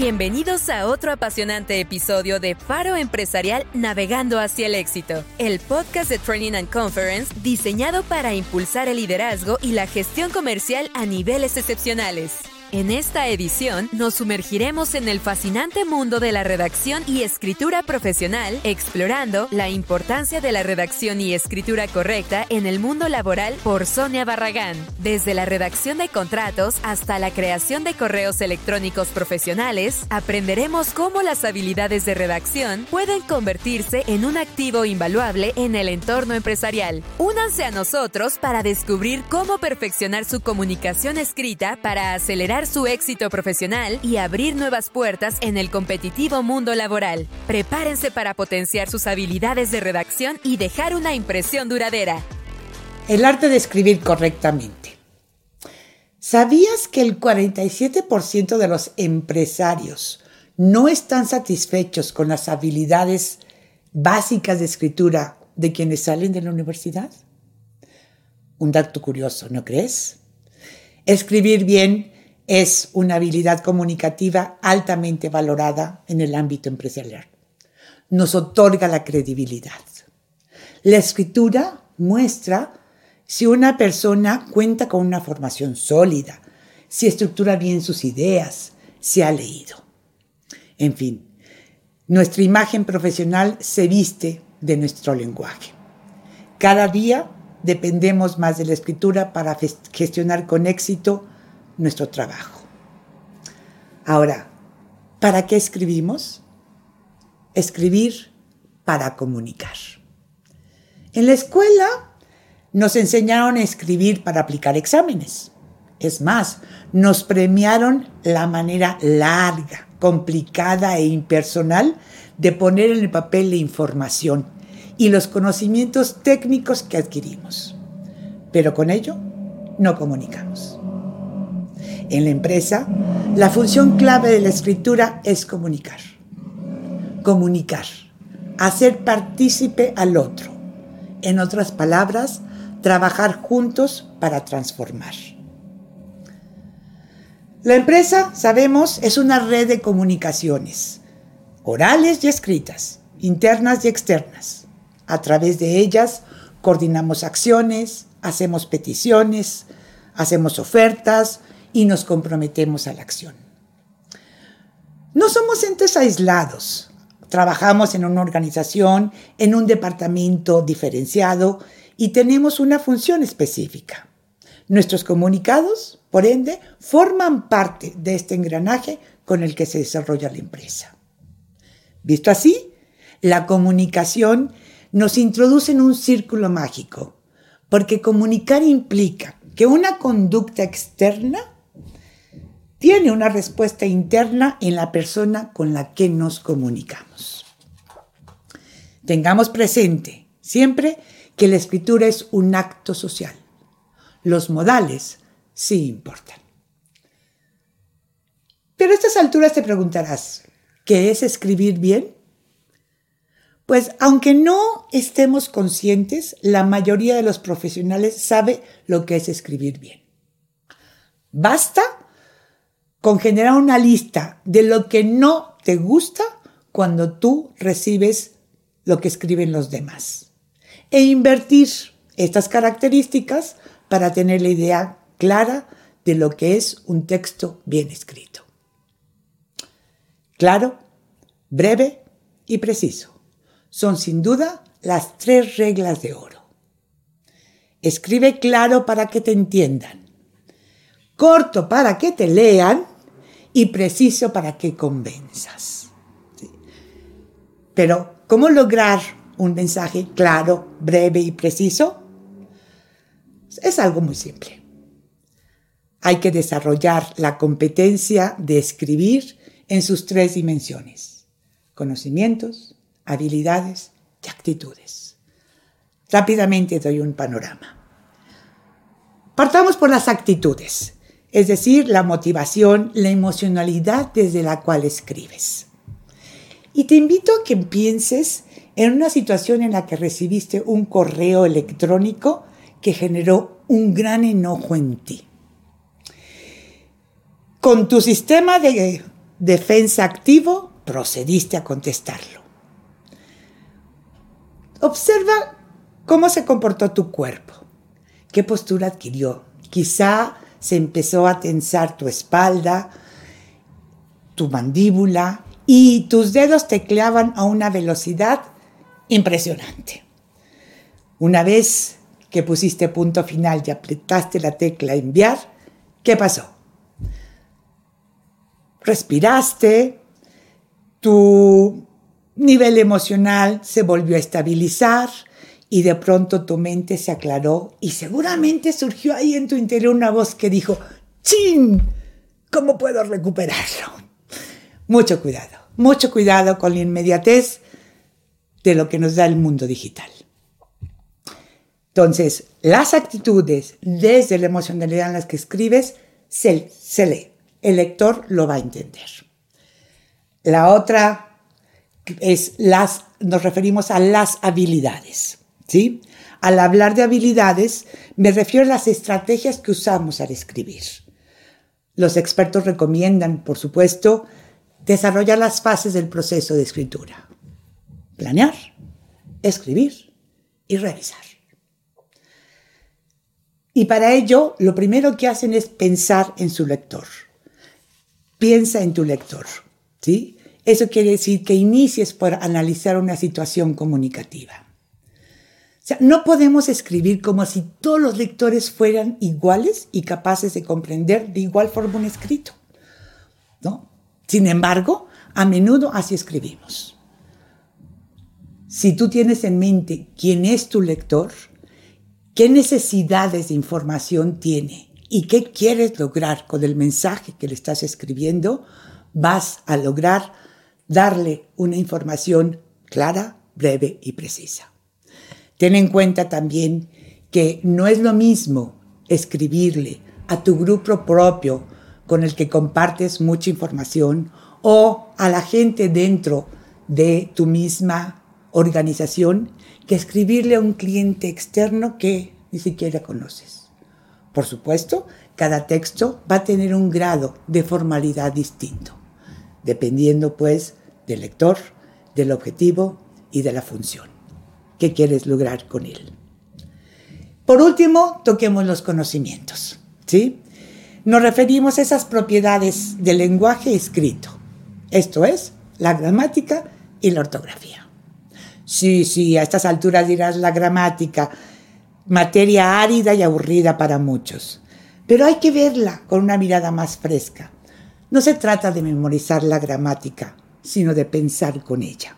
Bienvenidos a otro apasionante episodio de Faro Empresarial Navegando hacia el éxito, el podcast de Training and Conference diseñado para impulsar el liderazgo y la gestión comercial a niveles excepcionales. En esta edición nos sumergiremos en el fascinante mundo de la redacción y escritura profesional, explorando la importancia de la redacción y escritura correcta en el mundo laboral por Sonia Barragán. Desde la redacción de contratos hasta la creación de correos electrónicos profesionales, aprenderemos cómo las habilidades de redacción pueden convertirse en un activo invaluable en el entorno empresarial. Únanse a nosotros para descubrir cómo perfeccionar su comunicación escrita para acelerar su éxito profesional y abrir nuevas puertas en el competitivo mundo laboral. Prepárense para potenciar sus habilidades de redacción y dejar una impresión duradera. El arte de escribir correctamente. ¿Sabías que el 47% de los empresarios no están satisfechos con las habilidades básicas de escritura de quienes salen de la universidad? Un dato curioso, ¿no crees? Escribir bien es una habilidad comunicativa altamente valorada en el ámbito empresarial. Nos otorga la credibilidad. La escritura muestra si una persona cuenta con una formación sólida, si estructura bien sus ideas, si ha leído. En fin, nuestra imagen profesional se viste de nuestro lenguaje. Cada día dependemos más de la escritura para gestionar con éxito nuestro trabajo. Ahora, ¿para qué escribimos? Escribir para comunicar. En la escuela nos enseñaron a escribir para aplicar exámenes. Es más, nos premiaron la manera larga, complicada e impersonal de poner en el papel la información y los conocimientos técnicos que adquirimos. Pero con ello no comunicamos en la empresa, la función clave de la escritura es comunicar. Comunicar, hacer partícipe al otro. En otras palabras, trabajar juntos para transformar. La empresa, sabemos, es una red de comunicaciones, orales y escritas, internas y externas. A través de ellas coordinamos acciones, hacemos peticiones, hacemos ofertas, y nos comprometemos a la acción. No somos entes aislados. Trabajamos en una organización, en un departamento diferenciado y tenemos una función específica. Nuestros comunicados, por ende, forman parte de este engranaje con el que se desarrolla la empresa. Visto así, la comunicación nos introduce en un círculo mágico, porque comunicar implica que una conducta externa tiene una respuesta interna en la persona con la que nos comunicamos. Tengamos presente siempre que la escritura es un acto social. Los modales sí importan. Pero a estas alturas te preguntarás, ¿qué es escribir bien? Pues aunque no estemos conscientes, la mayoría de los profesionales sabe lo que es escribir bien. Basta con generar una lista de lo que no te gusta cuando tú recibes lo que escriben los demás. E invertir estas características para tener la idea clara de lo que es un texto bien escrito. Claro, breve y preciso. Son sin duda las tres reglas de oro. Escribe claro para que te entiendan. Corto para que te lean y preciso para que convenzas. Pero, ¿cómo lograr un mensaje claro, breve y preciso? Es algo muy simple. Hay que desarrollar la competencia de escribir en sus tres dimensiones. Conocimientos, habilidades y actitudes. Rápidamente doy un panorama. Partamos por las actitudes es decir, la motivación, la emocionalidad desde la cual escribes. Y te invito a que pienses en una situación en la que recibiste un correo electrónico que generó un gran enojo en ti. Con tu sistema de defensa activo, procediste a contestarlo. Observa cómo se comportó tu cuerpo, qué postura adquirió. Quizá se empezó a tensar tu espalda, tu mandíbula y tus dedos tecleaban a una velocidad impresionante. Una vez que pusiste punto final y apretaste la tecla enviar, ¿qué pasó? Respiraste, tu nivel emocional se volvió a estabilizar y de pronto tu mente se aclaró y seguramente surgió ahí en tu interior una voz que dijo, ¡Chin! ¿Cómo puedo recuperarlo? Mucho cuidado, mucho cuidado con la inmediatez de lo que nos da el mundo digital. Entonces, las actitudes desde la emocionalidad en las que escribes se, se lee. El lector lo va a entender. La otra es las, nos referimos a las habilidades. ¿Sí? Al hablar de habilidades, me refiero a las estrategias que usamos al escribir. Los expertos recomiendan, por supuesto, desarrollar las fases del proceso de escritura. Planear, escribir y revisar. Y para ello, lo primero que hacen es pensar en su lector. Piensa en tu lector, ¿sí? Eso quiere decir que inicies por analizar una situación comunicativa. O sea, no podemos escribir como si todos los lectores fueran iguales y capaces de comprender de igual forma un escrito. ¿no? Sin embargo, a menudo así escribimos. Si tú tienes en mente quién es tu lector, qué necesidades de información tiene y qué quieres lograr con el mensaje que le estás escribiendo, vas a lograr darle una información clara, breve y precisa. Ten en cuenta también que no es lo mismo escribirle a tu grupo propio con el que compartes mucha información o a la gente dentro de tu misma organización que escribirle a un cliente externo que ni siquiera conoces. Por supuesto, cada texto va a tener un grado de formalidad distinto, dependiendo pues del lector, del objetivo y de la función. ¿Qué quieres lograr con él? Por último, toquemos los conocimientos. ¿sí? Nos referimos a esas propiedades del lenguaje escrito, esto es, la gramática y la ortografía. Sí, sí, a estas alturas dirás la gramática, materia árida y aburrida para muchos, pero hay que verla con una mirada más fresca. No se trata de memorizar la gramática, sino de pensar con ella.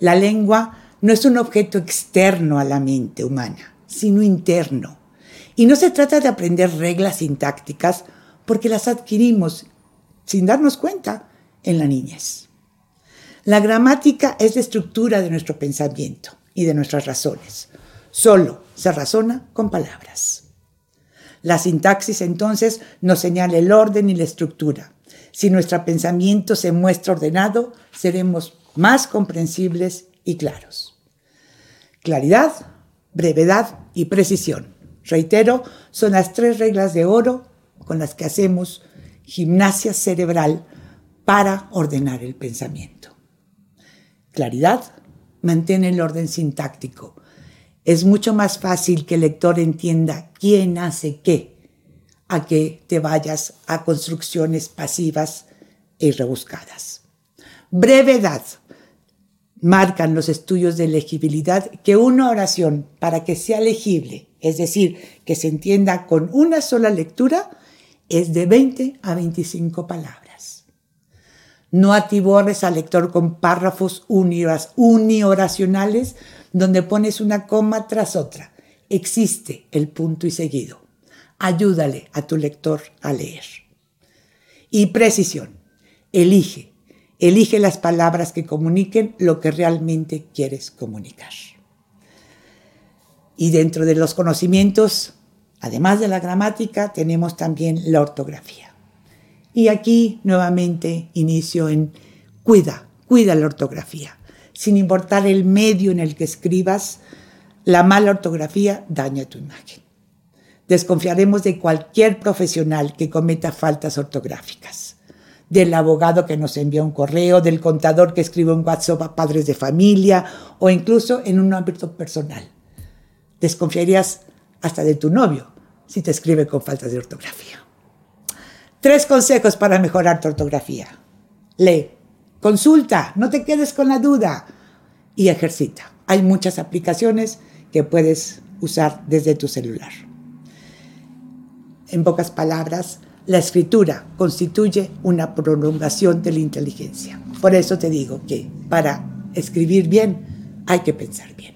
La lengua no es un objeto externo a la mente humana, sino interno. Y no se trata de aprender reglas sintácticas porque las adquirimos sin darnos cuenta en la niñez. La gramática es la estructura de nuestro pensamiento y de nuestras razones. Solo se razona con palabras. La sintaxis entonces nos señala el orden y la estructura. Si nuestro pensamiento se muestra ordenado, seremos más comprensibles y claros. Claridad, brevedad y precisión. Reitero, son las tres reglas de oro con las que hacemos gimnasia cerebral para ordenar el pensamiento claridad, mantiene el orden sintáctico. Es mucho más fácil que el lector entienda quién hace qué, a que te vayas a construcciones pasivas y rebuscadas. Brevedad. Marcan los estudios de legibilidad que una oración, para que sea legible, es decir, que se entienda con una sola lectura, es de 20 a 25 palabras. No atiborres al lector con párrafos unioracionales donde pones una coma tras otra. Existe el punto y seguido. Ayúdale a tu lector a leer. Y precisión. Elige. Elige las palabras que comuniquen lo que realmente quieres comunicar. Y dentro de los conocimientos, además de la gramática, tenemos también la ortografía. Y aquí nuevamente inicio en cuida, cuida la ortografía. Sin importar el medio en el que escribas, la mala ortografía daña tu imagen. Desconfiaremos de cualquier profesional que cometa faltas ortográficas. Del abogado que nos envía un correo, del contador que escribe un WhatsApp a padres de familia o incluso en un ámbito personal. Desconfiarías hasta de tu novio si te escribe con faltas de ortografía. Tres consejos para mejorar tu ortografía. Lee, consulta, no te quedes con la duda y ejercita. Hay muchas aplicaciones que puedes usar desde tu celular. En pocas palabras, la escritura constituye una prolongación de la inteligencia. Por eso te digo que para escribir bien hay que pensar bien.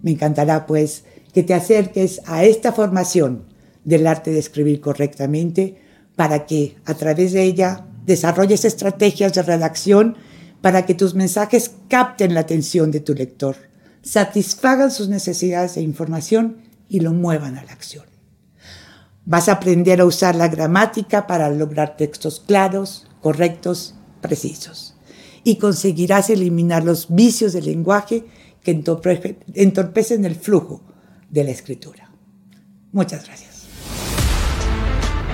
Me encantará pues que te acerques a esta formación del arte de escribir correctamente para que a través de ella desarrolles estrategias de redacción para que tus mensajes capten la atención de tu lector, satisfagan sus necesidades de información y lo muevan a la acción. Vas a aprender a usar la gramática para lograr textos claros, correctos, precisos. Y conseguirás eliminar los vicios del lenguaje que entorpecen el flujo de la escritura. Muchas gracias.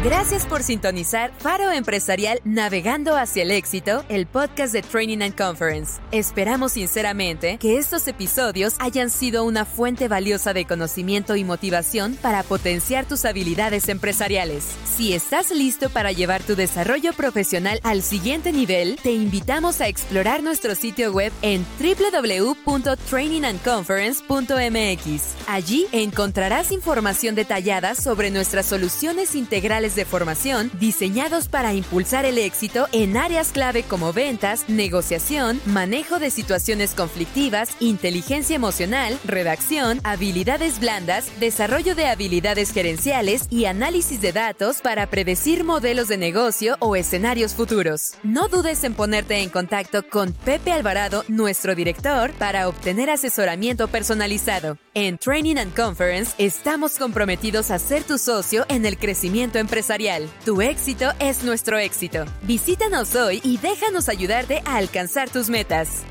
Gracias por sintonizar Faro Empresarial Navegando hacia el éxito, el podcast de Training and Conference. Esperamos sinceramente que estos episodios hayan sido una fuente valiosa de conocimiento y motivación para potenciar tus habilidades empresariales. Si estás listo para llevar tu desarrollo profesional al siguiente nivel, te invitamos a explorar nuestro sitio web en www.trainingandconference.mx. Allí encontrarás información detallada sobre nuestras soluciones integrales de formación diseñados para impulsar el éxito en áreas clave como ventas, negociación, manejo de situaciones conflictivas, inteligencia emocional, redacción, habilidades blandas, desarrollo de habilidades gerenciales y análisis de datos para predecir modelos de negocio o escenarios futuros. No dudes en ponerte en contacto con Pepe Alvarado, nuestro director, para obtener asesoramiento personalizado. En Training and Conference estamos comprometidos a ser tu socio en el crecimiento tu éxito es nuestro éxito. Visítanos hoy y déjanos ayudarte a alcanzar tus metas.